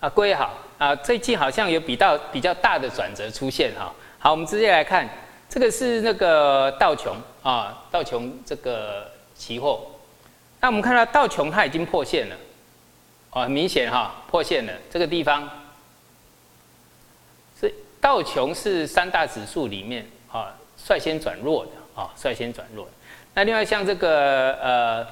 啊，各位好啊，最近好像有比较比较大的转折出现哈。好，我们直接来看，这个是那个道琼啊，道琼这个期货。那我们看到道琼它已经破线了，哦，很明显哈，破线了。这个地方是道琼是三大指数里面啊率先转弱的啊，率先转弱。那另外像这个呃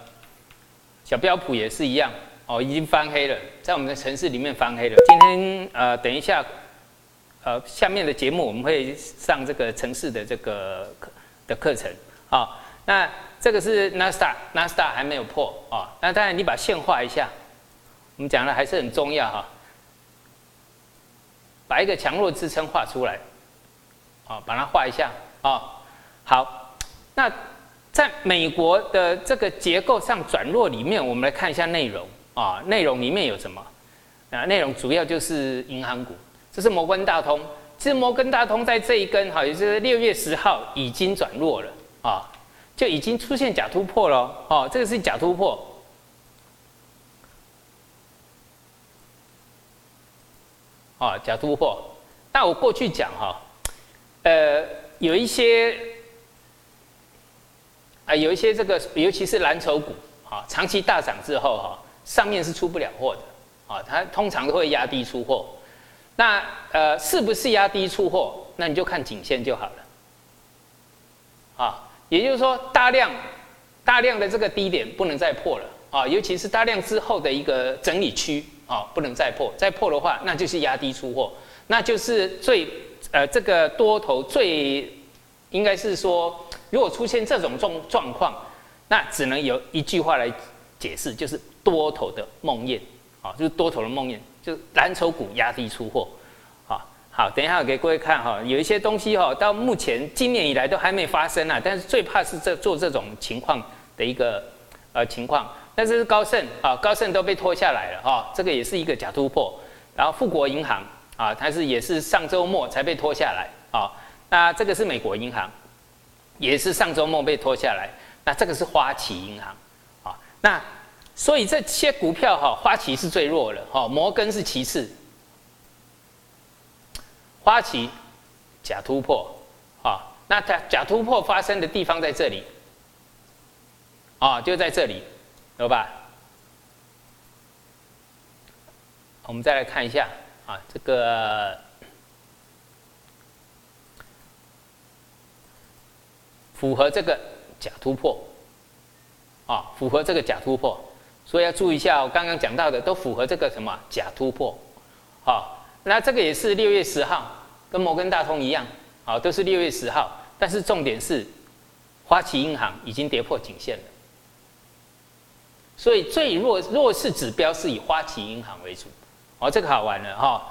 小标普也是一样。哦，已经翻黑了，在我们的城市里面翻黑了。今天呃，等一下，呃，下面的节目我们会上这个城市的这个课的课程啊。那这个是 NASA，NASA 还没有破啊。那当然你把线画一下，我们讲的还是很重要哈。把一个强弱支撑画出来，啊，把它画一下啊。好，那在美国的这个结构上转弱里面，我们来看一下内容。啊，内容里面有什么？啊，内容主要就是银行股，这是摩根大通。其实摩根大通在这一根哈，也就是六月十号已经转弱了啊，就已经出现假突破了哦。这个是假突破。啊，假突破。那我过去讲哈，呃，有一些啊，有一些这个，尤其是蓝筹股啊，长期大涨之后哈。上面是出不了货的，啊，它通常都会压低出货。那呃，是不是压低出货？那你就看颈线就好了。啊，也就是说，大量大量的这个低点不能再破了啊，尤其是大量之后的一个整理区啊，不能再破。再破的话，那就是压低出货，那就是最呃这个多头最应该是说，如果出现这种状状况，那只能有一句话来解释，就是。多头的梦魇，啊，就是多头的梦魇，就是蓝筹股压低出货，啊，好，等一下给各位看哈，有一些东西哈，到目前今年以来都还没发生啊，但是最怕是这做这种情况的一个呃情况，那这是高盛啊，高盛都被拖下来了啊，这个也是一个假突破，然后富国银行啊，它是也是上周末才被拖下来啊，那这个是美国银行，也是上周末被拖下来，那这个是花旗银行啊，那。所以这些股票哈，花旗是最弱的哈，摩根是其次。花旗假突破啊，那它假突破发生的地方在这里啊，就在这里，有吧？我们再来看一下啊，这个符合这个假突破啊，符合这个假突破。所以要注意一下，我刚刚讲到的都符合这个什么假突破，好，那这个也是六月十号，跟摩根大通一样，好，都是六月十号，但是重点是，花旗银行已经跌破颈线了，所以最弱弱势指标是以花旗银行为主，哦，这个好玩了哈，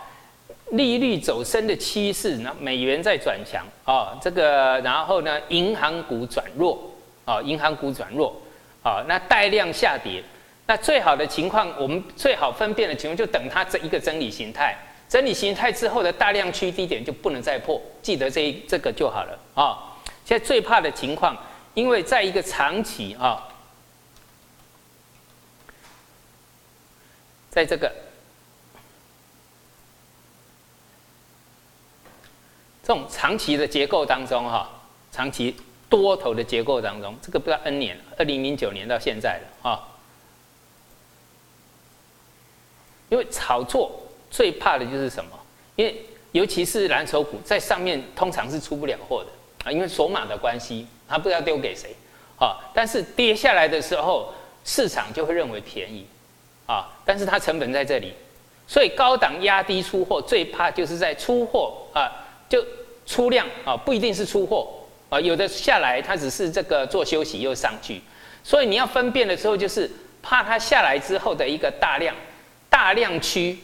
利率走升的趋势，那美元在转强，哦，这个然后呢，银行股转弱，哦，银行股转弱，哦，那带量下跌。那最好的情况，我们最好分辨的情况，就等它这一个整理形态，整理形态之后的大量区低点就不能再破，记得这一这个就好了啊。现在最怕的情况，因为在一个长期啊，在这个这种长期的结构当中哈，长期多头的结构当中，这个不知道 N 年，二零零九年到现在了啊。因为炒作最怕的就是什么？因为尤其是蓝筹股在上面通常是出不了货的啊，因为锁码的关系，它不知道丢给谁啊。但是跌下来的时候，市场就会认为便宜啊，但是它成本在这里，所以高档压低出货，最怕就是在出货啊，就出量啊，不一定是出货啊，有的下来它只是这个做休息又上去，所以你要分辨的时候，就是怕它下来之后的一个大量。大量区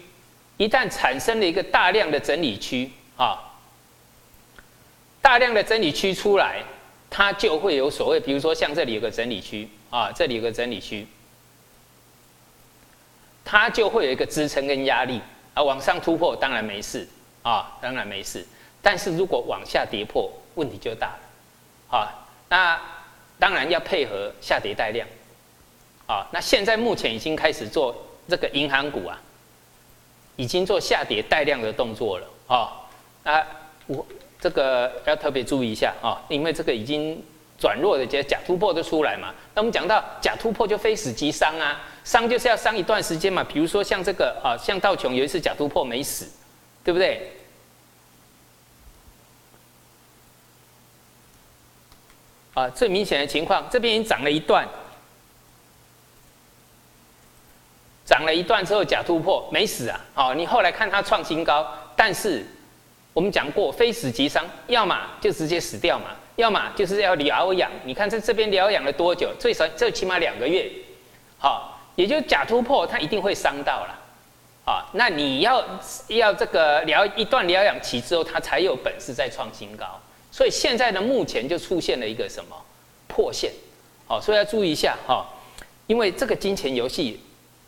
一旦产生了一个大量的整理区啊，大量的整理区出来，它就会有所谓，比如说像这里有个整理区啊，这里有个整理区，它就会有一个支撑跟压力啊，往上突破当然没事啊，当然没事，但是如果往下跌破，问题就大了啊，那当然要配合下跌带量啊，那现在目前已经开始做。这个银行股啊，已经做下跌带量的动作了啊。那我这个要特别注意一下啊，因为这个已经转弱的，假假突破都出来嘛。那我们讲到假突破就非死即伤啊，伤就是要伤一段时间嘛。比如说像这个啊，像道琼有一次假突破没死，对不对？啊，最明显的情况，这边已经涨了一段，涨了一段之后假突破没死啊！哦，你后来看它创新高，但是我们讲过，非死即伤，要么就直接死掉嘛，要么就是要疗养。你看在这边疗养了多久？最少最起码两个月，好，也就假突破，它一定会伤到了，啊，那你要要这个疗一段疗养期之后，它才有本事再创新高。所以现在呢，目前就出现了一个什么破线，好，所以要注意一下哈，因为这个金钱游戏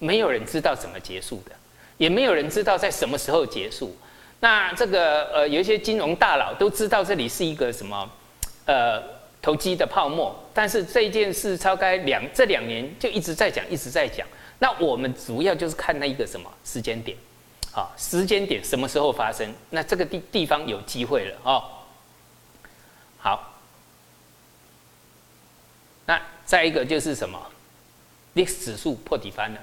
没有人知道怎么结束的，也没有人知道在什么时候结束。那这个呃，有一些金融大佬都知道这里是一个什么呃投机的泡沫，但是这件事超开两这两年就一直在讲，一直在讲。那我们主要就是看那一个什么时间点，啊，时间点什么时候发生？那这个地地方有机会了哦。好，那再一个就是什么？VIX 指数破底翻了，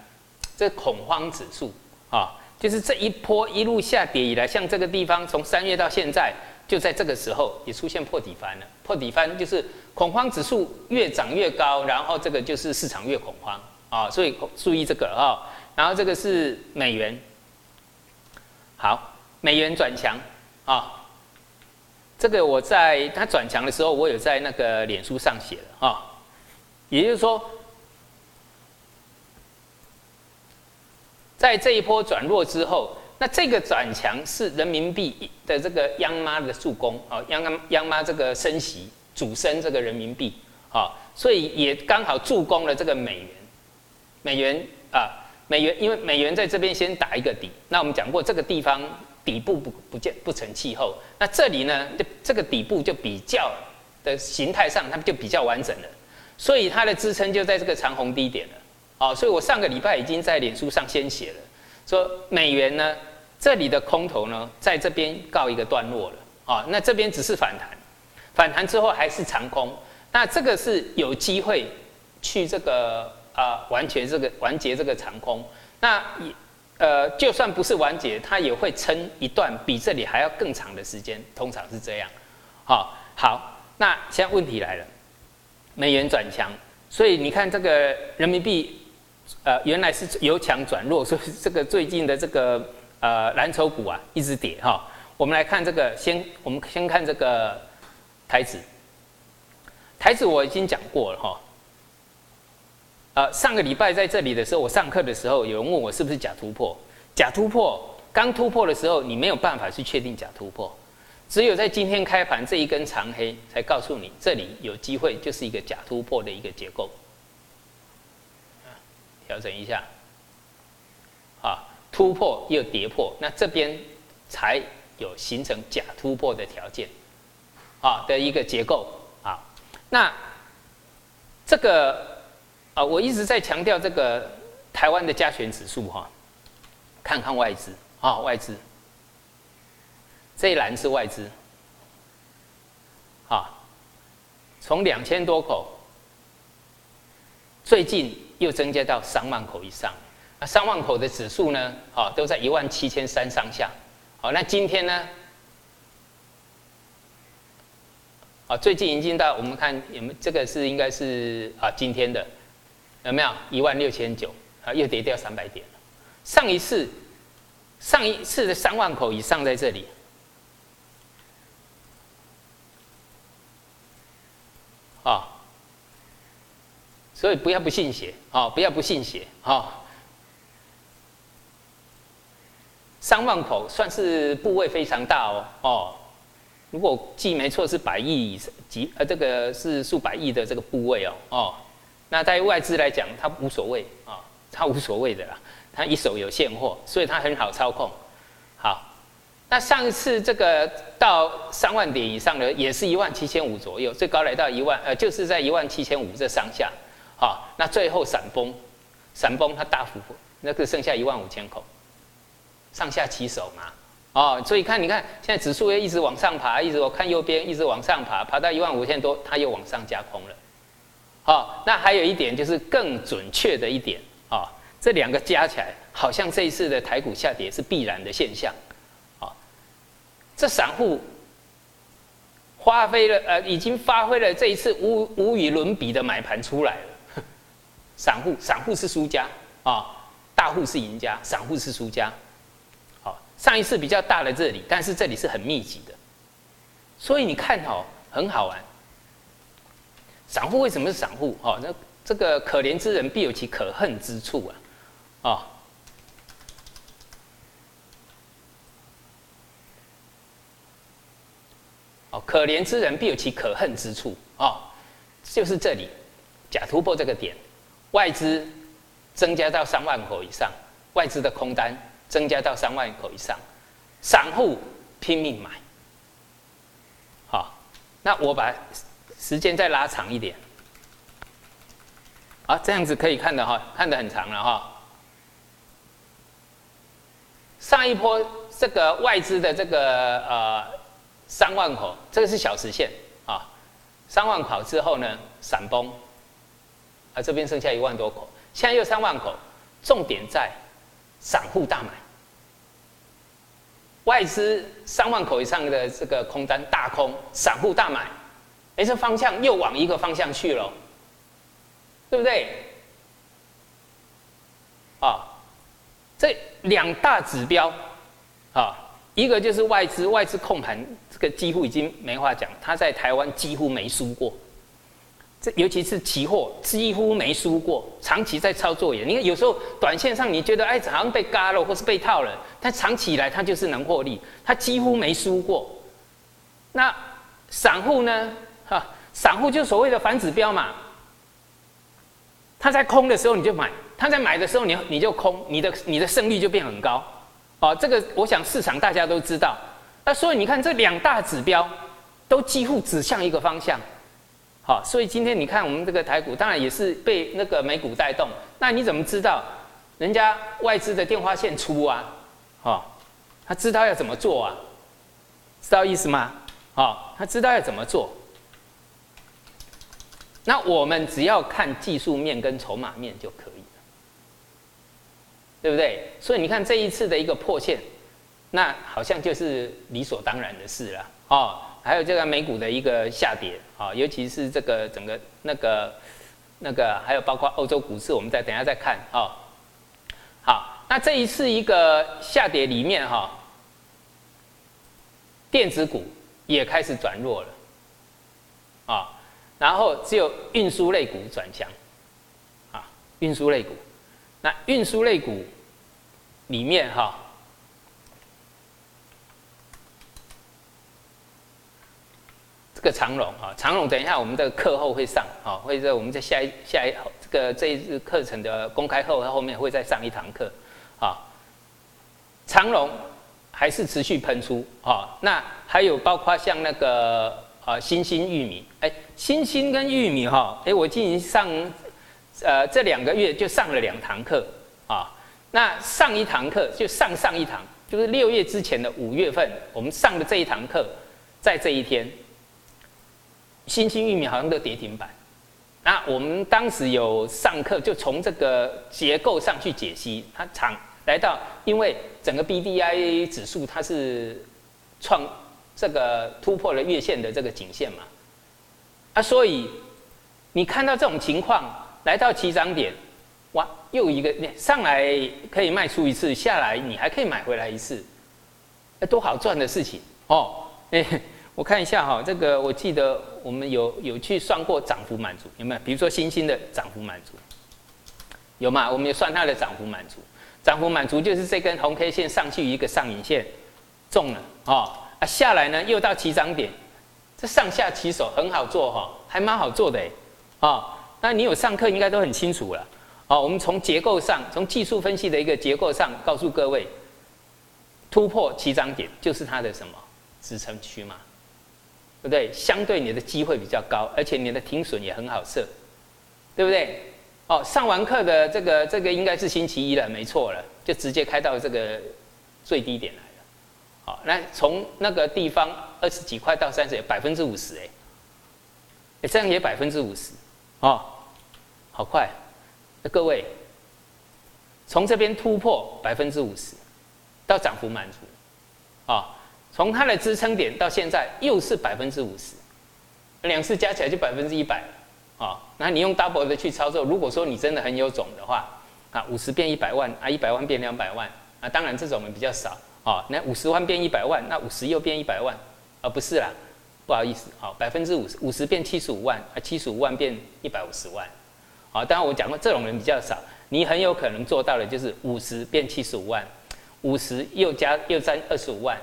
这恐慌指数啊，就是这一波一路下跌以来，像这个地方从三月到现在，就在这个时候也出现破底翻了。破底翻就是恐慌指数越涨越高，然后这个就是市场越恐慌啊，所以注意这个啊。然后这个是美元，好，美元转强啊。这个我在它转强的时候，我有在那个脸书上写了啊，也就是说，在这一波转弱之后，那这个转强是人民币的这个央妈的助攻啊，央央妈这个升息主升这个人民币啊，所以也刚好助攻了这个美元，美元啊，美元因为美元在这边先打一个底，那我们讲过这个地方。底部不不见不成气候，那这里呢，就这个底部就比较的形态上，它就比较完整了，所以它的支撑就在这个长红低点了，哦，所以我上个礼拜已经在脸书上先写了，说美元呢，这里的空头呢，在这边告一个段落了，啊，那这边只是反弹，反弹之后还是长空，那这个是有机会去这个啊完全这个完结这个长空，那也。呃，就算不是完结，它也会撑一段比这里还要更长的时间，通常是这样。好，好，那现在问题来了，美元转强，所以你看这个人民币，呃，原来是由强转弱，所以这个最近的这个呃蓝筹股啊一直跌哈。我们来看这个，先我们先看这个台指，台指我已经讲过了哈。呃，上个礼拜在这里的时候，我上课的时候，有人问我是不是假突破？假突破，刚突破的时候，你没有办法去确定假突破，只有在今天开盘这一根长黑，才告诉你这里有机会就是一个假突破的一个结构。调整一下，啊，突破又跌破，那这边才有形成假突破的条件，啊的一个结构。啊，那这个。啊，我一直在强调这个台湾的加权指数哈，看看外资。啊，外资。这一栏是外资，啊，从两千多口，最近又增加到三万口以上，那三万口的指数呢，好，都在一万七千三上下，好，那今天呢，啊，最近已经到我们看有没有这个是应该是啊今天的。有没有一万六千九啊？又跌掉三百点。上一次，上一次的三万口以上在这里啊，所以不要不信邪啊，不要不信邪啊。三万口算是部位非常大哦哦，如果记没错是百亿几呃，这个是数百亿的这个部位哦哦。那在外资来讲，它无所谓啊，它无所谓的啦，它一手有现货，所以它很好操控。好，那上一次这个到三万点以上的，也是一万七千五左右，最高来到一万，呃，就是在一万七千五这上下。好，那最后闪崩，闪崩它大幅，那个剩下一万五千口。上下其手嘛，哦，所以看你看现在指数又一直往上爬，一直我看右边一直往上爬，爬到一万五千多，它又往上加空了。好，那还有一点就是更准确的一点啊，这两个加起来，好像这一次的台股下跌是必然的现象。啊，这散户发挥了呃，已经发挥了这一次无无与伦比的买盘出来了。散户散户是输家啊，大户是赢家，散户是输家。好，上一次比较大的这里，但是这里是很密集的，所以你看哦，很好玩。散户为什么是散户？哦，那这个可怜之人必有其可恨之处啊！哦，哦，可怜之人必有其可恨之处哦，就是这里假突破这个点，外资增加到三万口以上，外资的空单增加到三万口以上，散户拼命买。好，那我把。时间再拉长一点，啊，这样子可以看的哈，看得很长了哈。上一波这个外资的这个呃三万口，这个是小时线啊，三万口之后呢闪崩，啊这边剩下一万多口，现在又三万口，重点在散户大买，外资三万口以上的这个空单大空，散户大买。哎，这方向又往一个方向去了，对不对？啊，这两大指标，啊，一个就是外资，外资控盘，这个几乎已经没话讲，他在台湾几乎没输过，这尤其是期货几乎没输过，长期在操作也，你看有时候短线上你觉得哎好像被嘎了或是被套了，但长期以来它就是能获利，它几乎没输过。那散户呢？啊，散户就所谓的反指标嘛，他在空的时候你就买，他在买的时候你你就空，你的你的胜率就变很高，哦，这个我想市场大家都知道，那所以你看这两大指标都几乎指向一个方向，好，所以今天你看我们这个台股当然也是被那个美股带动，那你怎么知道人家外资的电话线出啊？哦，他知道要怎么做啊？知道意思吗？哦，他知道要怎么做。那我们只要看技术面跟筹码面就可以了，对不对？所以你看这一次的一个破线，那好像就是理所当然的事了哦。还有这个美股的一个下跌啊，尤其是这个整个那个那个，还有包括欧洲股市，我们再等下再看啊。好，那这一次一个下跌里面哈，电子股也开始转弱了啊。然后只有运输类股转强，啊，运输类股，那运输类股里面哈，这个长龙啊，长龙，等一下我们的课后会上啊，会在我们在下一下一这个这一次课程的公开后，后面会再上一堂课啊，长龙还是持续喷出啊，那还有包括像那个。啊，新兴玉米，哎，新兴跟玉米哈，哎，我进行上，呃，这两个月就上了两堂课啊。那上一堂课就上上一堂，就是六月之前的五月份，我们上的这一堂课，在这一天，新兴玉米好像都跌停板。那我们当时有上课，就从这个结构上去解析，它长来到，因为整个 B D I 指数它是创。这个突破了月线的这个颈线嘛，啊，所以你看到这种情况，来到起涨点，哇，又一个上来可以卖出一次，下来你还可以买回来一次，哎，多好赚的事情哦！哎，我看一下哈，这个我记得我们有有去算过涨幅满足，有没有？比如说新兴的涨幅满足，有吗？我们有算它的涨幅满足，涨幅满足就是这根红 K 线上去一个上影线中了哦。啊，下来呢又到起涨点，这上下起手很好做哈，还蛮好做的哎，啊，那你有上课应该都很清楚了，哦，我们从结构上，从技术分析的一个结构上告诉各位，突破起涨点就是它的什么？支撑区嘛，对不对？相对你的机会比较高，而且你的停损也很好设，对不对？哦，上完课的这个这个应该是星期一了，没错了，就直接开到这个最低点来了。好，那从那个地方二十几块到三十，百分之五十哎，哎这样也百分之五十，哦，好快。那各位，从这边突破百分之五十，到涨幅满足，啊，从它的支撑点到现在又是百分之五十，两次加起来就百分之一百，啊，那你用 double 的去操作，如果说你真的很有种的话，啊，五十变一百万，啊，一百万变两百万，啊，当然这种人比较少。哦，那五十万变一百万，那五十又变一百万，啊，不是啦，不好意思，好，百分之五十，五十变七十五万，啊，七十五万变一百五十万，好，当然我讲过这种人比较少，你很有可能做到的就是五十变七十五万，五十又加又占二十五万，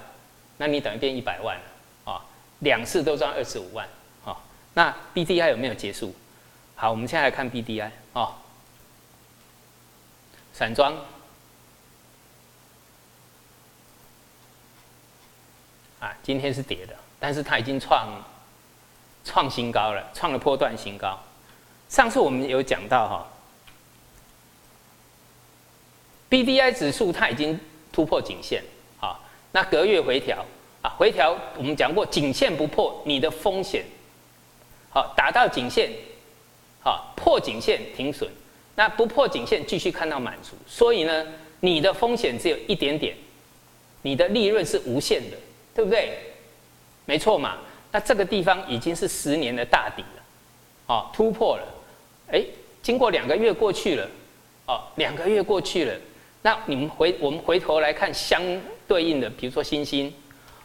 那你等于变一百万了，啊，两次都赚二十五万，好，那 B D I 有没有结束？好，我们现在来看 B D I，哦，散装。啊，今天是跌的，但是它已经创创新高了，创了波段新高。上次我们有讲到哈，B D I 指数它已经突破颈线，那隔月回调啊，回调我们讲过，颈线不破，你的风险好打到颈线，好破颈线停损，那不破颈线继续看到满足，所以呢，你的风险只有一点点，你的利润是无限的。对不对？没错嘛。那这个地方已经是十年的大底了，哦，突破了。哎，经过两个月过去了，哦，两个月过去了。那你们回我们回头来看相对应的，比如说星星，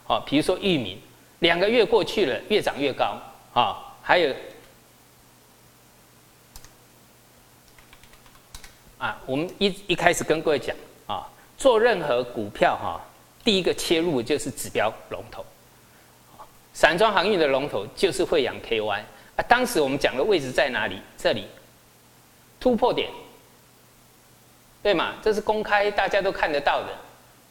哦，比如说玉米，两个月过去了，越涨越高，啊，还有啊，我们一一开始跟各位讲啊，做任何股票哈。第一个切入就是指标龙头，散装航运的龙头就是惠阳 KY 啊。当时我们讲的位置在哪里？这里突破点，对嘛？这是公开大家都看得到的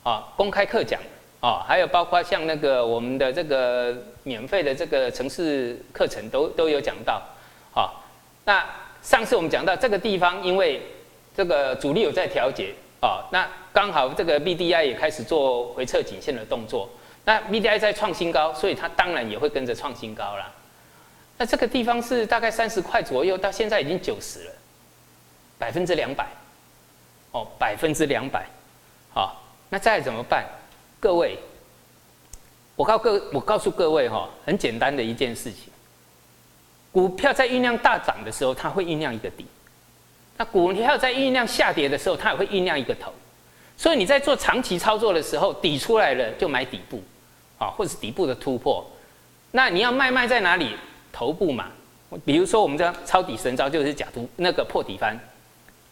啊，公开课讲啊，还有包括像那个我们的这个免费的这个城市课程都都有讲到啊。那上次我们讲到这个地方，因为这个主力有在调节。哦，那刚好这个 B D I 也开始做回撤颈线的动作，那 B D I 在创新高，所以它当然也会跟着创新高啦。那这个地方是大概三十块左右，到现在已经九十了，百分之两百，哦，百分之两百，那再怎么办？各位，我告各我告诉各位哈，很简单的一件事情，股票在酝酿大涨的时候，它会酝酿一个底。那股票在酝酿下跌的时候，它也会酝酿一个头，所以你在做长期操作的时候，底出来了就买底部，啊，或者是底部的突破。那你要卖卖在哪里？头部嘛。比如说我们这抄底神招就是假突那个破底翻，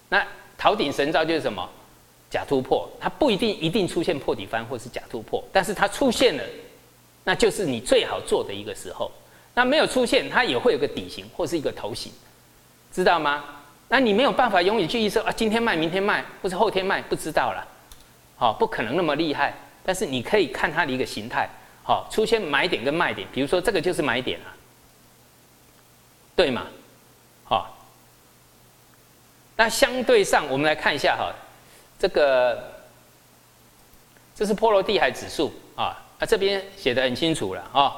那逃顶神招就是什么？假突破，它不一定一定出现破底翻或是假突破，但是它出现了，那就是你最好做的一个时候。那没有出现，它也会有个底型或是一个头型，知道吗？那你没有办法永远去预测啊，今天卖，明天卖，或是后天卖，不知道了，好，不可能那么厉害。但是你可以看它的一个形态，好，出现买点跟卖点，比如说这个就是买点啊，对吗？好，那相对上我们来看一下哈，这个这是波罗的海指数啊，啊这边写的很清楚了啊。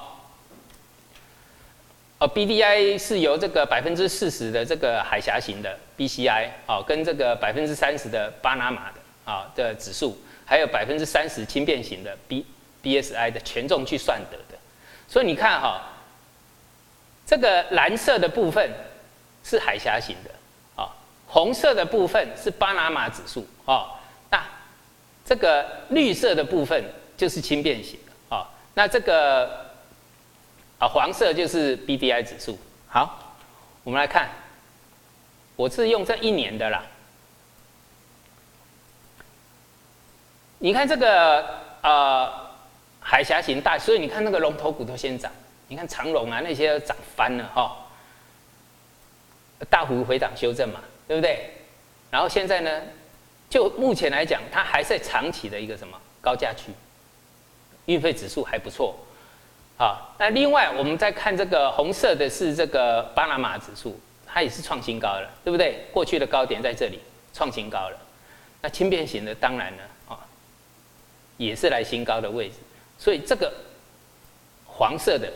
哦 B D I 是由这个百分之四十的这个海峡型的 B C I 啊，跟这个百分之三十的巴拿马的啊的指数，还有百分之三十轻便型的 B B S I 的权重去算得的。所以你看哈，这个蓝色的部分是海峡型的，红色的部分是巴拿马指数啊，那这个绿色的部分就是轻便型哦，那这个。啊，黄色就是 B D I 指数。好，我们来看，我是用这一年的啦。你看这个呃海峡型大，所以你看那个龙头股都先涨。你看长龙啊那些涨翻了哈。大幅回档修正嘛，对不对？然后现在呢，就目前来讲，它还在长期的一个什么高价区，运费指数还不错。好，那另外我们再看这个红色的是这个巴拿马指数，它也是创新高了，对不对？过去的高点在这里创新高了。那轻便型的当然了啊，也是来新高的位置，所以这个黄色的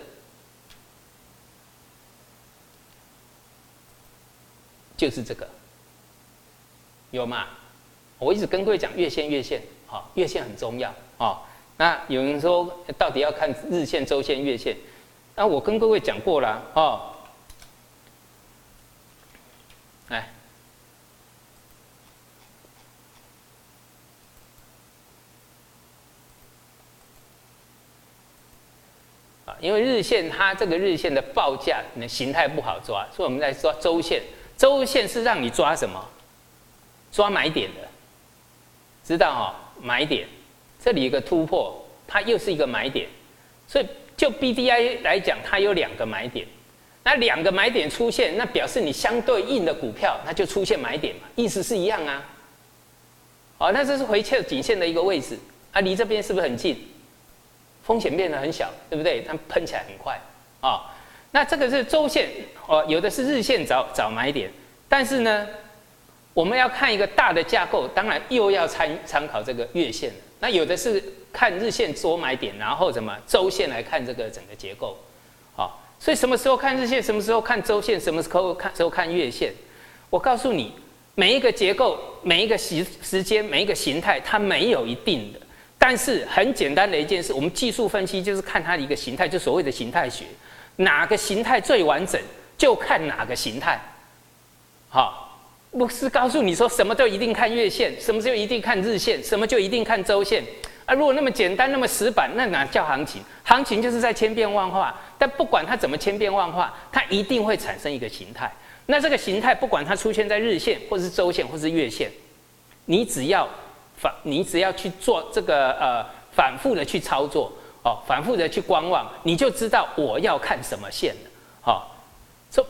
就是这个，有吗？我一直跟各位讲月线，月线，好，月线很重要啊。那有人说，到底要看日线、周线、月线？那我跟各位讲过了哦。来，啊，因为日线它这个日线的报价的形态不好抓，所以我们在抓周线。周线是让你抓什么？抓买点的，知道哈？买点。这里一个突破，它又是一个买点，所以就 B D I 来讲，它有两个买点。那两个买点出现，那表示你相对应的股票，它就出现买点嘛，意思是一样啊。哦，那这是回撤颈线的一个位置啊，离这边是不是很近？风险变得很小，对不对？它喷起来很快啊。那这个是周线哦，有的是日线找找买点，但是呢，我们要看一个大的架构，当然又要参参考这个月线。那有的是看日线做买点，然后什么周线来看这个整个结构，好，所以什么时候看日线，什么时候看周线，什么时候看时候看月线，我告诉你，每一个结构，每一个时时间，每一个形态，它没有一定的，但是很简单的一件事，我们技术分析就是看它的一个形态，就所谓的形态学，哪个形态最完整，就看哪个形态，好。不是告诉你说什么就一定看月线，什么就一定看日线，什么就一定看周线啊？如果那么简单，那么死板，那哪叫行情？行情就是在千变万化。但不管它怎么千变万化，它一定会产生一个形态。那这个形态，不管它出现在日线，或是周线，或是月线，你只要反，你只要去做这个呃反复的去操作哦，反复的去观望，你就知道我要看什么线了。好，说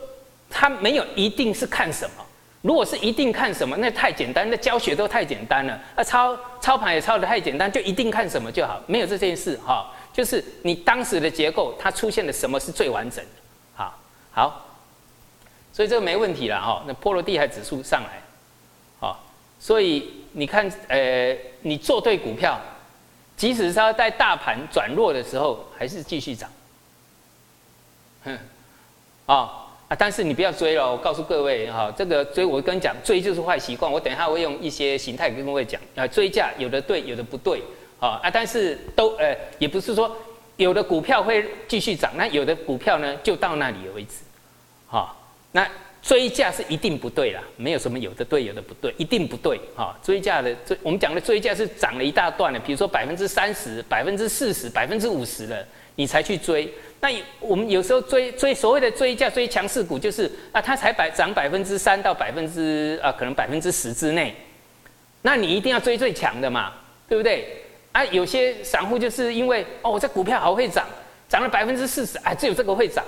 它没有一定是看什么。如果是一定看什么，那太简单，那教学都太简单了。那操操盘也操的太简单，就一定看什么就好，没有这件事哈。就是你当时的结构，它出现的什么是最完整的，好，好，所以这个没问题了哈。那波罗的海指数上来，好，所以你看，呃，你做对股票，即使是在大盘转弱的时候，还是继续涨，哼，啊。啊！但是你不要追了，我告诉各位哈，这个追我跟你讲，追就是坏习惯。我等一下会用一些形态跟各位讲啊，追价有的对，有的不对，啊啊！但是都呃，也不是说有的股票会继续涨，那有的股票呢就到那里为止，好。那追价是一定不对啦，没有什么有的对，有的不对，一定不对哈。追价的追，我们讲的追价是涨了一大段的，比如说百分之三十、百分之四十、百分之五十了，你才去追。那我们有时候追追所谓的追价追强势股，就是啊，它才百涨百分之三到百分之啊，可能百分之十之内，那你一定要追最强的嘛，对不对？啊，有些散户就是因为哦，这股票好会涨，涨了百分之四十，啊，只有这个会涨，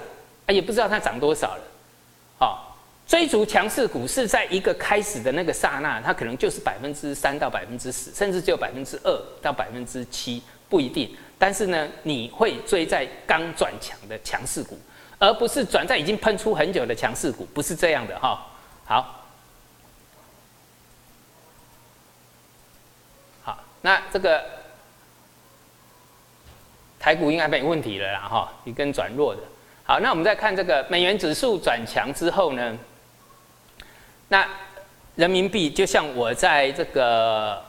啊，也不知道它涨多少了，好，追逐强势股是在一个开始的那个刹那，它可能就是百分之三到百分之十，甚至只有百分之二到百分之七，不一定。但是呢，你会追在刚转强的强势股，而不是转在已经喷出很久的强势股，不是这样的哈。好，好，那这个台股应该没问题了啦哈，一根转弱的。好，那我们再看这个美元指数转强之后呢，那人民币就像我在这个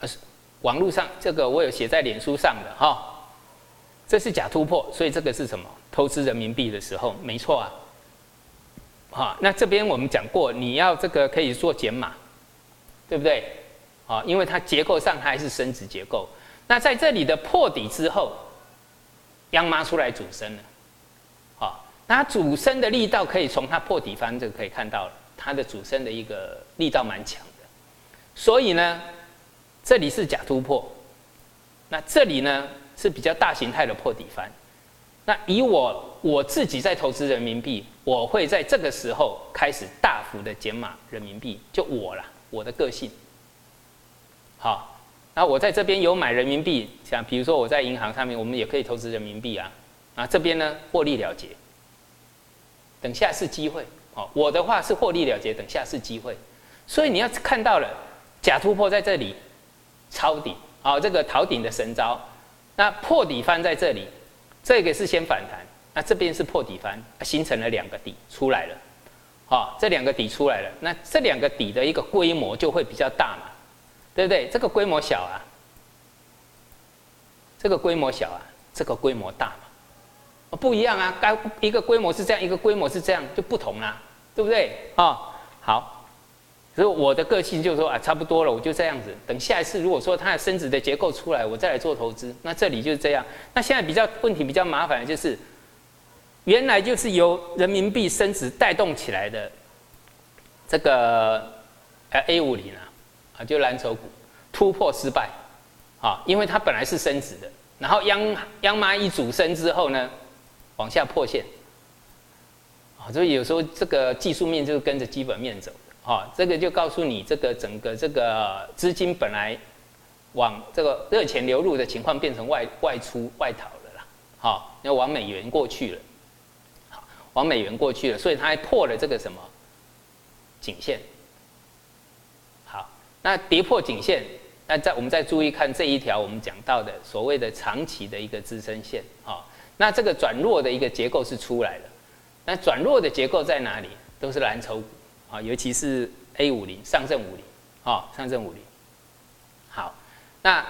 呃。网络上这个我有写在脸书上的哈，这是假突破，所以这个是什么？投资人民币的时候，没错啊。好，那这边我们讲过，你要这个可以做减码，对不对？啊，因为它结构上它还是升值结构。那在这里的破底之后，央妈出来主升了，好，那主升的力道可以从它破底方这个可以看到了，它的主升的一个力道蛮强的，所以呢。这里是假突破，那这里呢是比较大形态的破底翻。那以我我自己在投资人民币，我会在这个时候开始大幅的减码人民币，就我了，我的个性。好，那我在这边有买人民币，像比如说我在银行上面，我们也可以投资人民币啊。啊，这边呢获利了结，等下次机会。哦，我的话是获利了结，等下次机会。所以你要看到了假突破在这里。抄底好，这个逃顶的神招，那破底翻在这里，这个是先反弹，那这边是破底翻，形成了两个底出来了，好，这两个底出来了，那这两个底的一个规模就会比较大嘛，对不对？这个规模小啊，这个规模小啊，这个规模大嘛，不一样啊，该一个规模是这样，一个规模是这样，就不同啦，对不对？啊，好。所以我的个性就是说啊，差不多了，我就这样子。等下一次如果说它的升值的结构出来，我再来做投资。那这里就是这样。那现在比较问题比较麻烦的就是，原来就是由人民币升值带动起来的这个呃 A 五零啊，啊就蓝筹股突破失败啊，因为它本来是升值的，然后央央妈一主升之后呢，往下破线啊，所以有时候这个技术面就是跟着基本面走。好，这个就告诉你，这个整个这个资金本来往这个热钱流入的情况变成外外出外逃了啦。好，要往美元过去了。好，往美元过去了，所以它还破了这个什么颈线。好，那跌破颈线，那再我们再注意看这一条我们讲到的所谓的长期的一个支撑线。好，那这个转弱的一个结构是出来了。那转弱的结构在哪里？都是蓝筹股。啊，尤其是 A 五零上证五零，啊，上证五零。好，那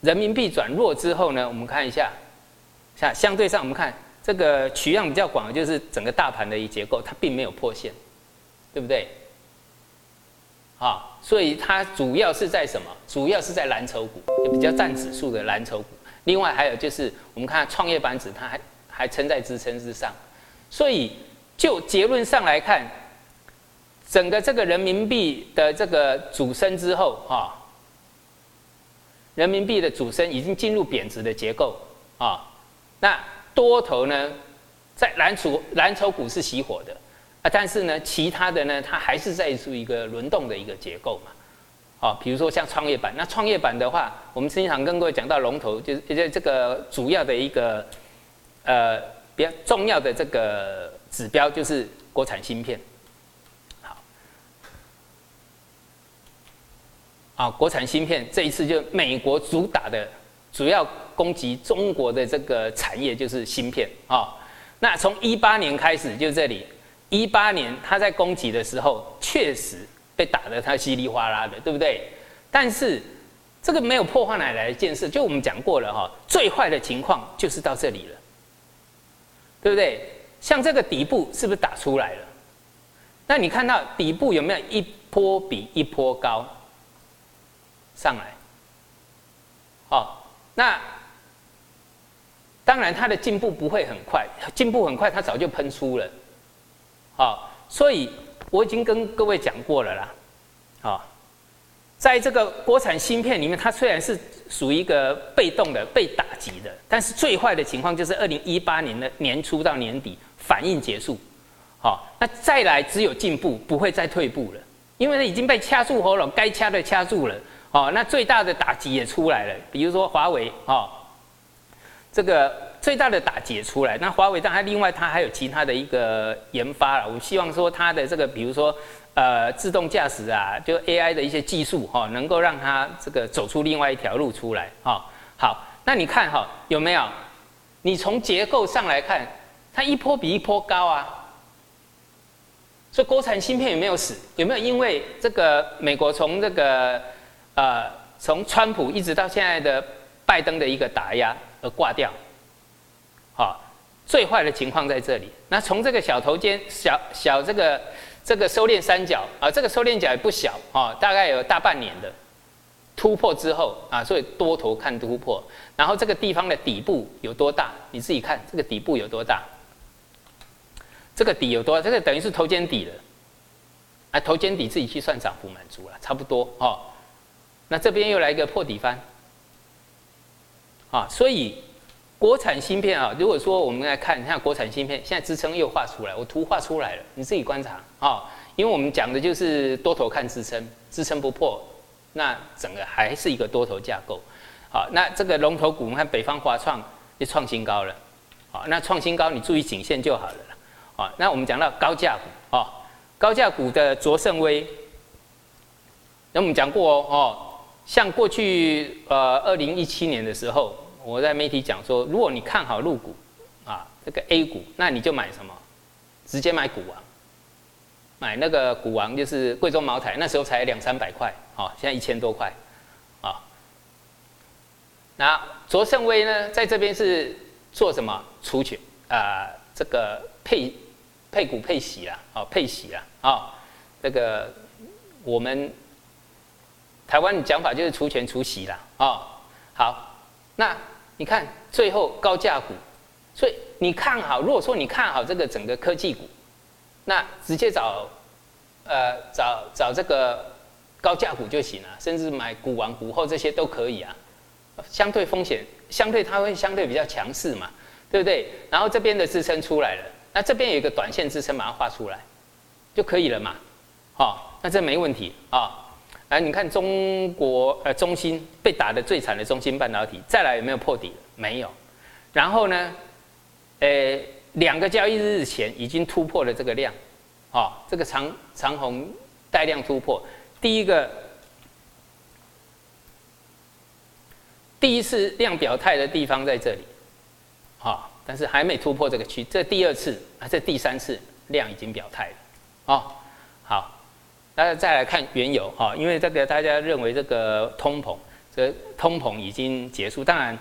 人民币转弱之后呢？我们看一下，像相对上，我们看这个取样比较广的就是整个大盘的一结构，它并没有破线，对不对？啊，所以它主要是在什么？主要是在蓝筹股，就比较占指数的蓝筹股。另外还有就是，我们看创业板指，它还还撑在支撑之上，所以。就结论上来看，整个这个人民币的这个主升之后，哈，人民币的主升已经进入贬值的结构啊。那多头呢，在蓝筹蓝筹股是熄火的啊，但是呢，其他的呢，它还是在于一个轮动的一个结构嘛。啊，比如说像创业板，那创业板的话，我们经常跟各位讲到龙头，就是这这个主要的一个呃比较重要的这个。指标就是国产芯片，好，啊，国产芯片这一次就美国主打的，主要攻击中国的这个产业就是芯片啊。那从一八年开始就这里，一八年他在攻击的时候，确实被打得他稀里哗啦的，对不对？但是这个没有破坏奶奶的建设，就我们讲过了哈，最坏的情况就是到这里了，对不对？像这个底部是不是打出来了？那你看到底部有没有一波比一波高上来？好，那当然它的进步不会很快，进步很快它早就喷出了。好，所以我已经跟各位讲过了啦。好，在这个国产芯片里面，它虽然是属于一个被动的、被打击的，但是最坏的情况就是二零一八年的年初到年底。反应结束，好，那再来只有进步，不会再退步了，因为已经被掐住喉咙，该掐的掐住了，哦，那最大的打击也出来了，比如说华为，哦，这个最大的打击也出来，那华为当然另外它还有其他的一个研发了，我希望说它的这个比如说呃自动驾驶啊，就 AI 的一些技术哈，能够让它这个走出另外一条路出来，哈，好，那你看哈有没有？你从结构上来看。它一波比一波高啊，所以国产芯片有没有死？有没有因为这个美国从这个呃从川普一直到现在的拜登的一个打压而挂掉？好，最坏的情况在这里。那从这个小头尖小小这个这个收敛三角啊，这个收敛角也不小啊，大概有大半年的突破之后啊，所以多头看突破。然后这个地方的底部有多大？你自己看这个底部有多大？这个底有多？这个等于是头肩底了，啊，头肩底自己去算涨幅满足了，差不多哦。那这边又来一个破底翻，啊，所以国产芯片啊，如果说我们来看，你看国产芯片现在支撑又画出来，我图画出来了，你自己观察啊。因为我们讲的就是多头看支撑，支撑不破，那整个还是一个多头架构。好，那这个龙头股，我们看北方华创就创新高了，好，那创新高你注意颈线就好了。好，那我们讲到高价股啊，高价股的卓胜威，那我们讲过哦，像过去呃二零一七年的时候，我在媒体讲说，如果你看好入股啊这个 A 股，那你就买什么？直接买股王，买那个股王就是贵州茅台，那时候才两三百块，哦，现在一千多块，啊。那卓胜威呢，在这边是做什么？除权啊，这个配配股配息啦，哦，配息啦，啊，这个我们台湾的讲法就是除权除息啦，哦，好，那你看最后高价股。所以你看好，如果说你看好这个整个科技股，那直接找，呃，找找这个高价股就行了，甚至买股王、股后这些都可以啊。相对风险，相对它会相对比较强势嘛，对不对？然后这边的支撑出来了，那这边有一个短线支撑，把它画出来就可以了嘛。好，那这没问题啊。哎，你看中国呃中芯被打的最惨的中芯半导体，再来有没有破底？没有。然后呢？呃，两个交易日前已经突破了这个量，啊，这个长长红带量突破，第一个第一次量表态的地方在这里，啊，但是还没突破这个区，这第二次啊，这第三次量已经表态了，啊，大家再来看原油，哈，因为这个大家认为这个通膨，这通膨已经结束，当然。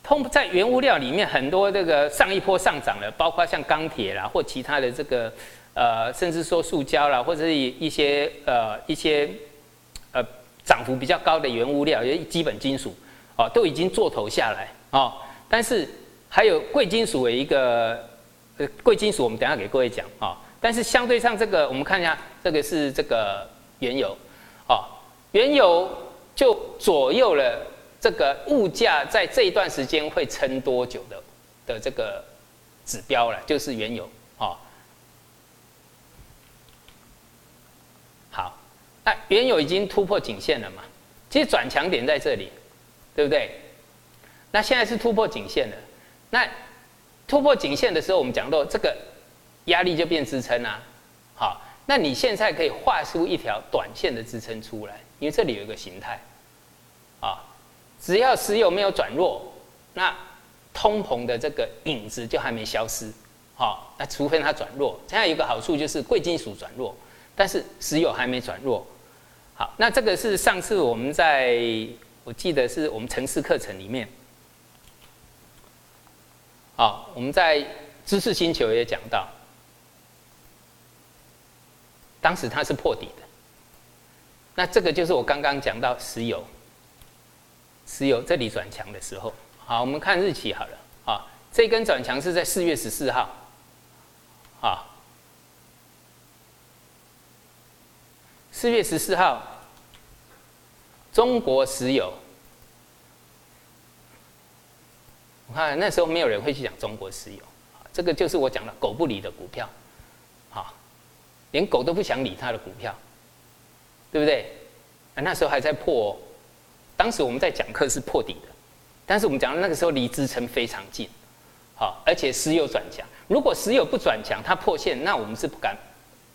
通在原物料里面很多这个上一波上涨了，包括像钢铁啦或其他的这个呃，甚至说塑胶啦，或者是一些呃一些呃涨幅比较高的原物料，也基本金属哦，都已经做头下来哦。但是还有贵金属的一个呃贵金属，我们等下给各位讲啊。但是相对上这个，我们看一下这个是这个原油哦，原油就左右了。这个物价在这一段时间会撑多久的的这个指标了，就是原油哦。好，那原油已经突破颈线了嘛？其实转强点在这里，对不对？那现在是突破颈线了。那突破颈线的时候，我们讲到这个压力就变支撑啊。好，那你现在可以画出一条短线的支撑出来，因为这里有一个形态啊。只要石油没有转弱，那通膨的这个影子就还没消失，好，那除非它转弱。现在有个好处就是贵金属转弱，但是石油还没转弱。好，那这个是上次我们在我记得是我们城市课程里面，好，我们在知识星球也讲到，当时它是破底的。那这个就是我刚刚讲到石油。石油这里转强的时候，好，我们看日期好了啊。这根转强是在四月十四号，啊，四月十四号，中国石油。我看那时候没有人会去讲中国石油，这个就是我讲的狗不理的股票，好，连狗都不想理它的股票，对不对？啊那时候还在破。当时我们在讲课是破底的，但是我们讲那个时候离支撑非常近，好，而且石油转强。如果石油不转强，它破线，那我们是不敢、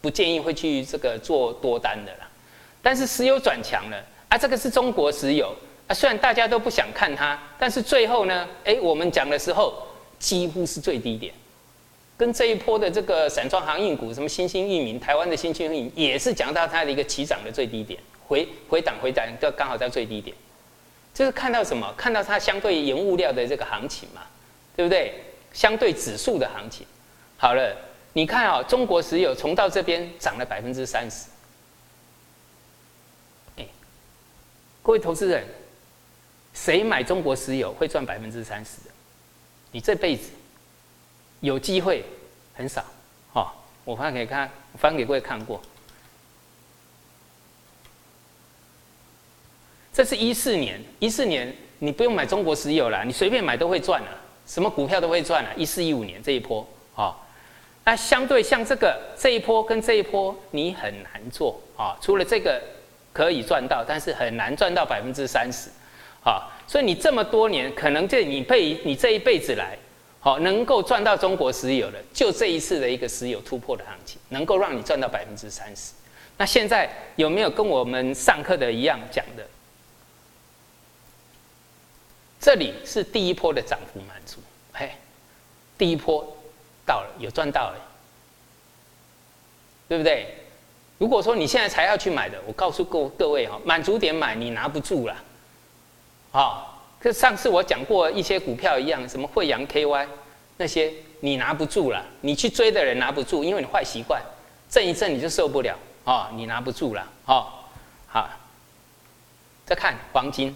不建议会去这个做多单的啦。但是石油转强了啊，这个是中国石油啊，虽然大家都不想看它，但是最后呢，哎，我们讲的时候几乎是最低点，跟这一波的这个散装航运股，什么新兴域名、台湾的新兴域名，也是讲到它的一个起涨的最低点，回回档回档都刚好在最低点。就是看到什么？看到它相对原物料的这个行情嘛，对不对？相对指数的行情。好了，你看啊，中国石油从到这边涨了百分之三十。哎，各位投资人，谁买中国石油会赚百分之三十的？你这辈子有机会很少。哈，我翻给看，翻给各位看过。这是一四年，一四年你不用买中国石油了，你随便买都会赚了，什么股票都会赚了。一四一五年这一波啊，那相对像这个这一波跟这一波，你很难做啊。除了这个可以赚到，但是很难赚到百分之三十啊。所以你这么多年，可能这你辈你这一辈子来，好能够赚到中国石油的，就这一次的一个石油突破的行情，能够让你赚到百分之三十。那现在有没有跟我们上课的一样讲的？这里是第一波的涨幅满足，嘿，第一波到了，有赚到了，对不对？如果说你现在才要去买的，我告诉各各位哈，满足点买你拿不住了，啊，跟上次我讲过一些股票一样，什么惠阳 KY 那些你拿不住了，你去追的人拿不住，因为你坏习惯，震一震你就受不了。哦，你拿不住了，哦，好，再看黄金，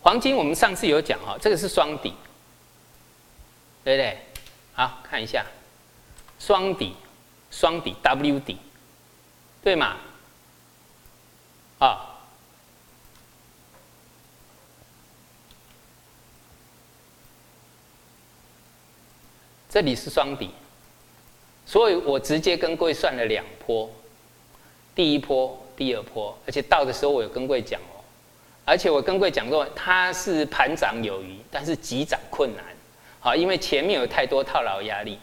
黄金我们上次有讲哈，这个是双底，对不对？好，看一下，双底，双底 W 底，对吗？啊，这里是双底。所以我直接跟各位算了两波，第一波、第二波，而且到的时候我有跟各位讲哦，而且我跟各位讲过，它是盘涨有余，但是急涨困难，好，因为前面有太多套牢压力。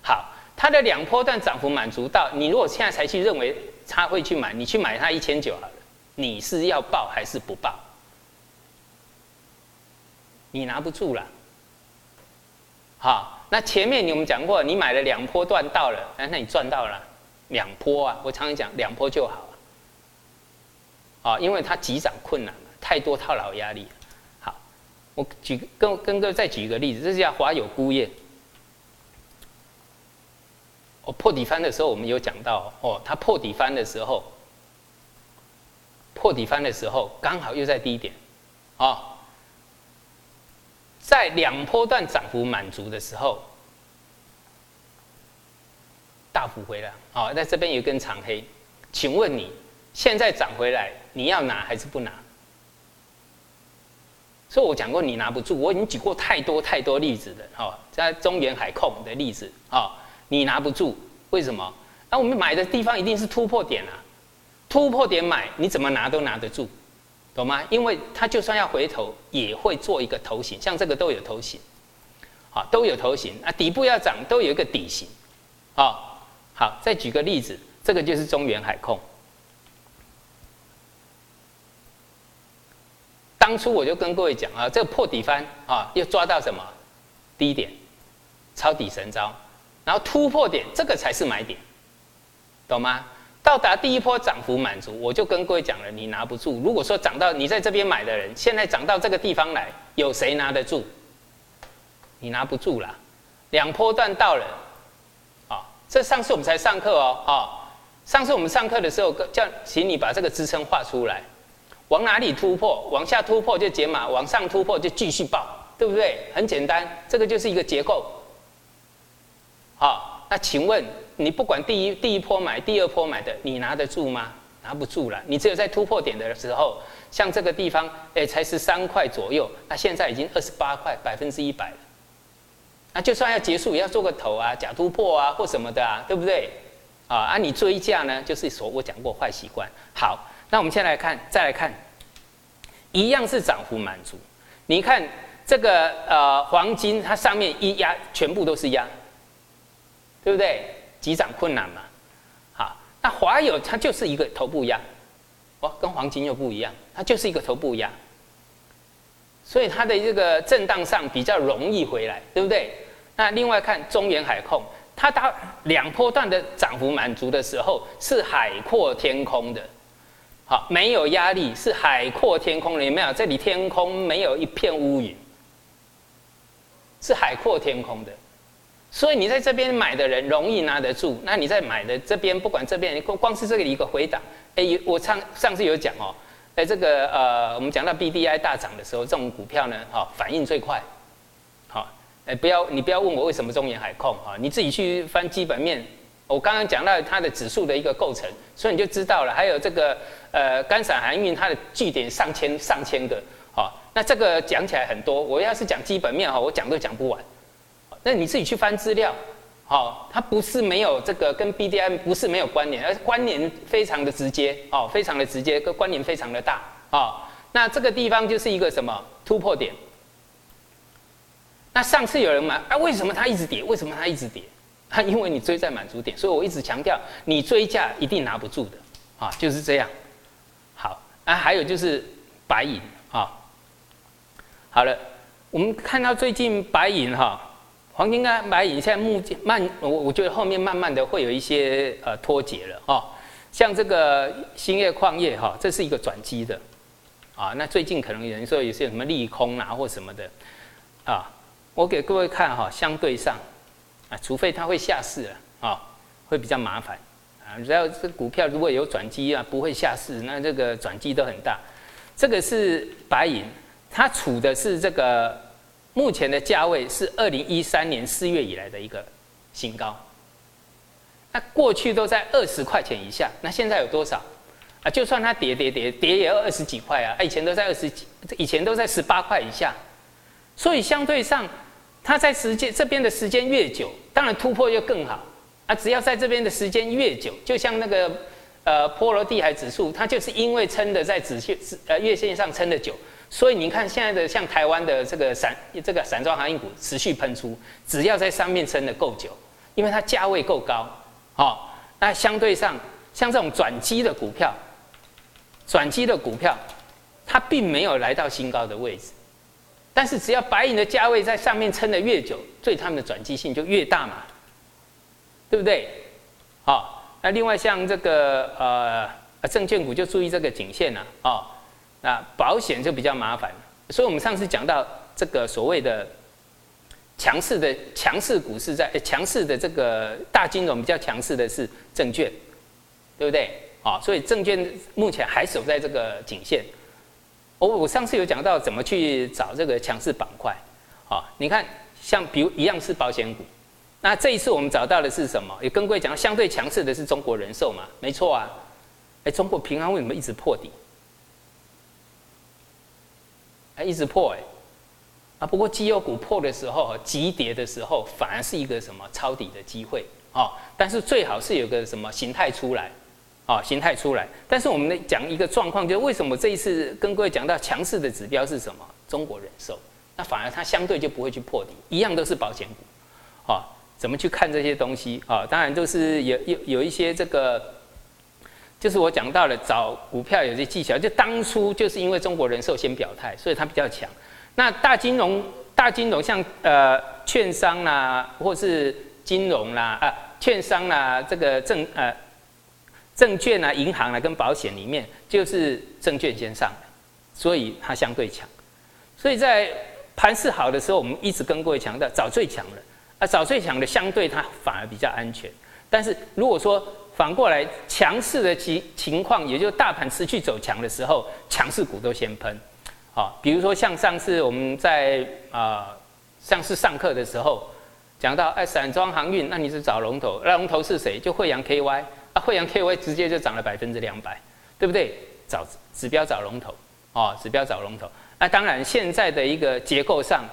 好，它的两波段涨幅满足到，你如果现在才去认为它会去买，你去买它一千九好了，你是要报还是不报？你拿不住了，好。那前面你我们讲过，你买了两波段到了，哎，那你赚到了两波啊！我常常讲两波就好了，啊，因为它急涨困难嘛，太多套牢压力。好，我举跟跟各位再举一个例子，这是叫华友钴业。我破底翻的时候，我们有讲到哦，它破底翻的时候，破底翻的时候刚好又在低点，啊。在两波段涨幅满足的时候，大幅回来。好，在这边有一根长黑，请问你现在涨回来，你要拿还是不拿？所以我讲过，你拿不住。我已经举过太多太多例子了。哈，在中原海控的例子，啊，你拿不住，为什么？那我们买的地方一定是突破点啊，突破点买，你怎么拿都拿得住。懂吗？因为它就算要回头，也会做一个头型，像这个都有头型，好，都有头型。啊，底部要涨，都有一个底型，好，好，再举个例子，这个就是中原海控。当初我就跟各位讲啊，这个破底翻啊，又抓到什么低点，抄底神招，然后突破点，这个才是买点，懂吗？到达第一波涨幅满足，我就跟各位讲了，你拿不住。如果说涨到你在这边买的人，现在涨到这个地方来，有谁拿得住？你拿不住啦。两波段到了，啊，这上次我们才上课哦，啊，上次我们上课的时候叫，请你把这个支撑画出来，往哪里突破，往下突破就解码，往上突破就继续报，对不对？很简单，这个就是一个结构。好，那请问？你不管第一第一波买，第二波买的，你拿得住吗？拿不住了。你只有在突破点的时候，像这个地方，哎，才十三块左右，那现在已经二十八块，百分之一百了。那就算要结束，也要做个头啊，假突破啊，或什么的啊，对不对？啊，啊，你追价呢，就是说我讲过坏习惯。好，那我们先来看，再来看，一样是涨幅满足。你看这个呃黄金，它上面一压，全部都是压，对不对？急涨困难嘛，好，那华友它就是一个头部压，哦，跟黄金又不一样，它就是一个头部压，所以它的这个震荡上比较容易回来，对不对？那另外看中原海控，它到两波段的涨幅满足的时候是海阔天空的，好，没有压力，是海阔天空的，有没有？这里天空没有一片乌云，是海阔天空的。所以你在这边买的人容易拿得住，那你在买的这边，不管这边光光是这个一个回档，哎，我上上次有讲哦，在这个呃，我们讲到 B D I 大涨的时候，这种股票呢，哈，反应最快，好，哎，不要你不要问我为什么中原海控啊，你自己去翻基本面，我刚刚讲到它的指数的一个构成，所以你就知道了，还有这个呃，干散航运它的据点上千上千个，好，那这个讲起来很多，我要是讲基本面哈，我讲都讲不完。那你自己去翻资料，好，它不是没有这个跟 BDM 不是没有关联，而关联非常的直接，哦，非常的直接，跟关联非常的大，哦，那这个地方就是一个什么突破点？那上次有人买，啊，为什么它一直跌？为什么它一直跌？它因为你追在满足点，所以我一直强调，你追价一定拿不住的啊，就是这样。好，啊，还有就是白银啊。好了，我们看到最近白银哈，黄金跟白银现在目前慢，我我觉得后面慢慢的会有一些呃脱节了哦。像这个兴业矿业哈，这是一个转机的啊。那最近可能有人说有些什么利空啊或什么的啊，我给各位看哈，相对上。啊，除非它会下市了啊，会比较麻烦啊。只要这股票如果有转机啊，不会下市，那这个转机都很大。这个是白银，它处的是这个目前的价位是二零一三年四月以来的一个新高。那过去都在二十块钱以下，那现在有多少啊？就算它跌跌跌跌也要二十几块啊，以前都在二十几，以前都在十八块以下，所以相对上。它在时间这边的时间越久，当然突破就更好啊！只要在这边的时间越久，就像那个呃波罗的海指数，它就是因为撑的在指线呃月线上撑的久，所以你看现在的像台湾的这个散这个散装航运股持续喷出，只要在上面撑的够久，因为它价位够高，好，那相对上像这种转机的股票，转机的股票，它并没有来到新高的位置。但是只要白银的价位在上面撑得越久，对他们的转机性就越大嘛，对不对？好，那另外像这个呃证券股就注意这个颈线了哦。那保险就比较麻烦，所以我们上次讲到这个所谓的强势的强势股是在强势的这个大金融比较强势的是证券，对不对？啊，所以证券目前还守在这个颈线。我我上次有讲到怎么去找这个强势板块，啊，你看像比如一样是保险股，那这一次我们找到的是什么？也跟各位讲，相对强势的是中国人寿嘛，没错啊。哎，中国平安为什么一直破底？它，一直破哎，啊，不过绩优股破的时候，急跌的时候，反而是一个什么抄底的机会啊。但是最好是有个什么形态出来。啊，形态出来，但是我们讲一个状况，就是为什么这一次跟各位讲到强势的指标是什么？中国人寿，那反而它相对就不会去破底，一样都是保险股。啊，怎么去看这些东西？啊，当然都是有有有一些这个，就是我讲到了找股票有些技巧，就当初就是因为中国人寿先表态，所以它比较强。那大金融大金融像呃券商啦，或是金融啦啊，券商啦，这个证呃。证券啊，银行啊，跟保险里面就是证券先上，所以它相对强。所以在盘势好的时候，我们一直跟各位强调找最强的啊，找最强的相对它反而比较安全。但是如果说反过来强势的情情况，也就是大盘持续走强的时候，强势股都先喷。好，比如说像上次我们在啊上次上课的时候讲到，哎，散装航运，那你是找龙头，那龙头是谁？就惠阳 KY 啊。惠阳 KY 直接就涨了百分之两百，对不对？找指标找龙头，哦，指标找龙头。那当然，现在的一个结构上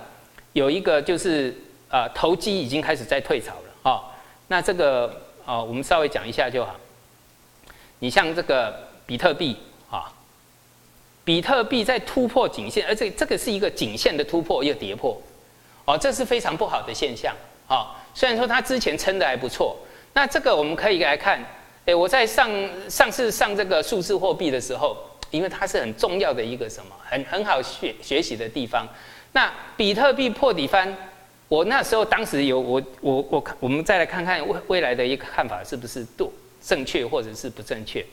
有一个就是呃，投机已经开始在退潮了，哦。那这个哦，我们稍微讲一下就好。你像这个比特币啊，比特币在突破颈线，而且这个是一个颈线的突破又跌破，哦，这是非常不好的现象，啊。虽然说它之前撑的还不错，那这个我们可以来看。哎，我在上上次上这个数字货币的时候，因为它是很重要的一个什么，很很好学学习的地方。那比特币破底翻，我那时候当时有我我我看，我们再来看看未未来的一个看法是不是对正确或者是不正确？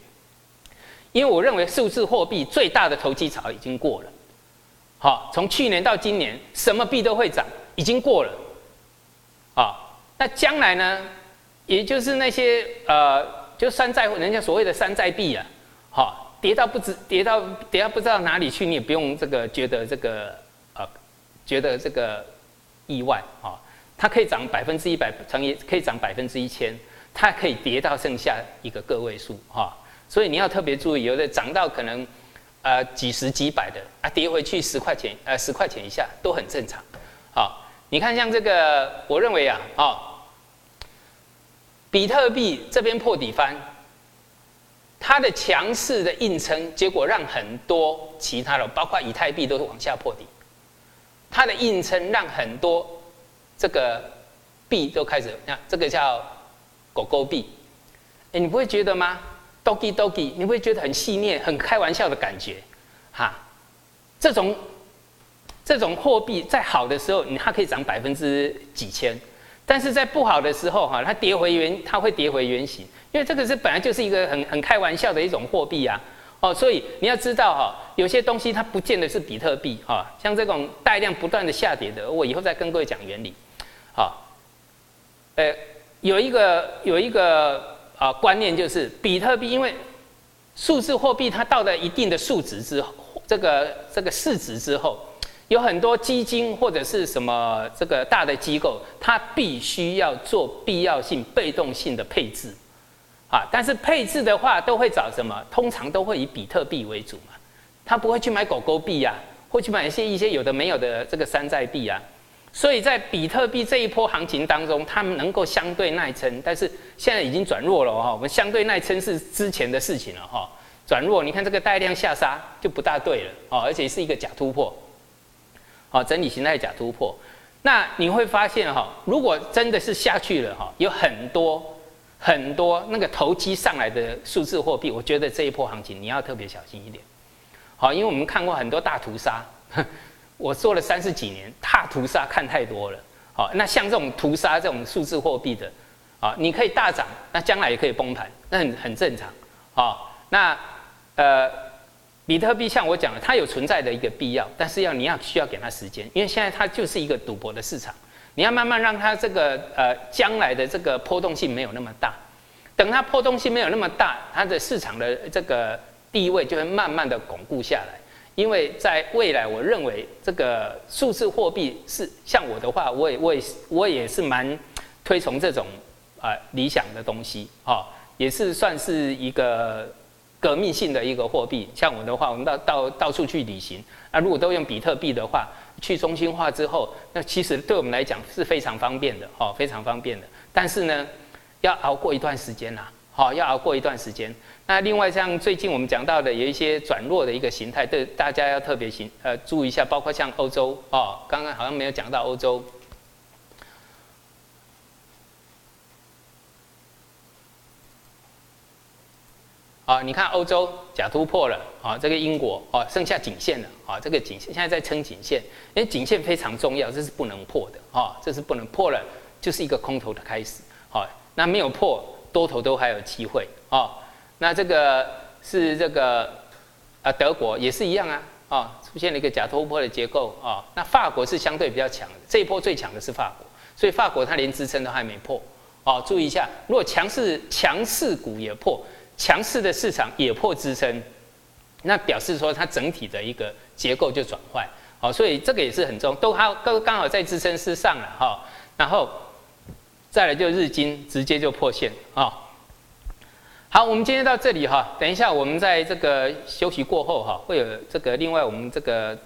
因为我认为数字货币最大的投机潮已经过了。好，从去年到今年，什么币都会涨，已经过了。啊，那将来呢？也就是那些呃。就山寨，人家所谓的山寨币啊，好跌到不知跌到跌到不知道哪里去，你也不用这个觉得这个呃觉得这个意外啊，它可以涨百分之一百乘以可以涨百分之一千，它可以跌到剩下一个个位数哈，所以你要特别注意，有的涨到可能呃几十几百的啊，跌回去十块钱呃十块钱以下都很正常，好，你看像这个，我认为啊，哦。比特币这边破底翻，它的强势的硬撑，结果让很多其他的，包括以太币都是往下破底。它的硬撑让很多这个币都开始，那这个叫狗狗币，哎，你不会觉得吗？Doggy Doggy，你不会觉得很戏谑、很开玩笑的感觉？哈，这种这种货币在好的时候，你它可以涨百分之几千，但是在不好的时候，哈，它跌回原，它会跌回原形，因为这个是本来就是一个很很开玩笑的一种货币啊。哦，所以你要知道哈，有些东西它不见得是比特币哈，像这种带量不断的下跌的，我以后再跟各位讲原理。好，呃，有一个有一个啊观念就是比特币，因为数字货币它到了一定的数值之后，这个这个市值之后，有很多基金或者是什么这个大的机构，它必须要做必要性被动性的配置。啊，但是配置的话都会找什么？通常都会以比特币为主嘛，他不会去买狗狗币呀，会去买一些一些有的没有的这个山寨币啊。所以在比特币这一波行情当中，他们能够相对耐撑，但是现在已经转弱了哈。我们相对耐撑是之前的事情了哈，转弱，你看这个带量下杀就不大对了哦，而且是一个假突破，好，整理形态假突破。那你会发现哈，如果真的是下去了哈，有很多。很多那个投机上来的数字货币，我觉得这一波行情你要特别小心一点。好，因为我们看过很多大屠杀，我做了三十几年大屠杀看太多了。好，那像这种屠杀这种数字货币的，啊，你可以大涨，那将来也可以崩盘，那很很正常。好，那呃，比特币像我讲的，它有存在的一个必要，但是要你要需要给它时间，因为现在它就是一个赌博的市场。你要慢慢让它这个呃将来的这个波动性没有那么大，等它波动性没有那么大，它的市场的这个地位就会慢慢的巩固下来。因为在未来，我认为这个数字货币是像我的话，我也我也我也是蛮推崇这种啊理想的东西啊，也是算是一个革命性的一个货币。像我的话，我们到到到处去旅行，那如果都用比特币的话。去中心化之后，那其实对我们来讲是非常方便的，哦，非常方便的。但是呢，要熬过一段时间啦，好，要熬过一段时间。那另外像最近我们讲到的有一些转弱的一个形态，对大家要特别行呃注意一下，包括像欧洲哦，刚刚好像没有讲到欧洲。啊，你看欧洲假突破了啊，这个英国啊，剩下颈线了啊，这个颈线现在在撑颈线，因为颈线非常重要，这是不能破的啊，这是不能破了，就是一个空头的开始啊。那没有破，多头都还有机会啊。那这个是这个啊，德国也是一样啊啊，出现了一个假突破的结构啊。那法国是相对比较强的，这一波最强的是法国，所以法国它连支撑都还没破啊。注意一下，如果强势强势股也破。强势的市场也破支撑，那表示说它整体的一个结构就转换，好，所以这个也是很重，都好都刚好在支撑之上了哈，然后再来就日经直接就破线啊。好，我们今天到这里哈，等一下我们在这个休息过后哈，会有这个另外我们这个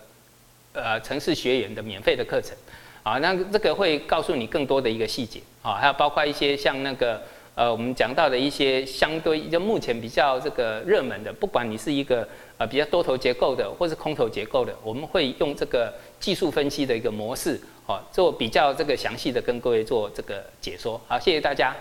呃城市学员的免费的课程啊，那这个会告诉你更多的一个细节啊，还有包括一些像那个。呃，我们讲到的一些相对就目前比较这个热门的，不管你是一个呃比较多头结构的，或是空头结构的，我们会用这个技术分析的一个模式，哦，做比较这个详细的跟各位做这个解说。好，谢谢大家。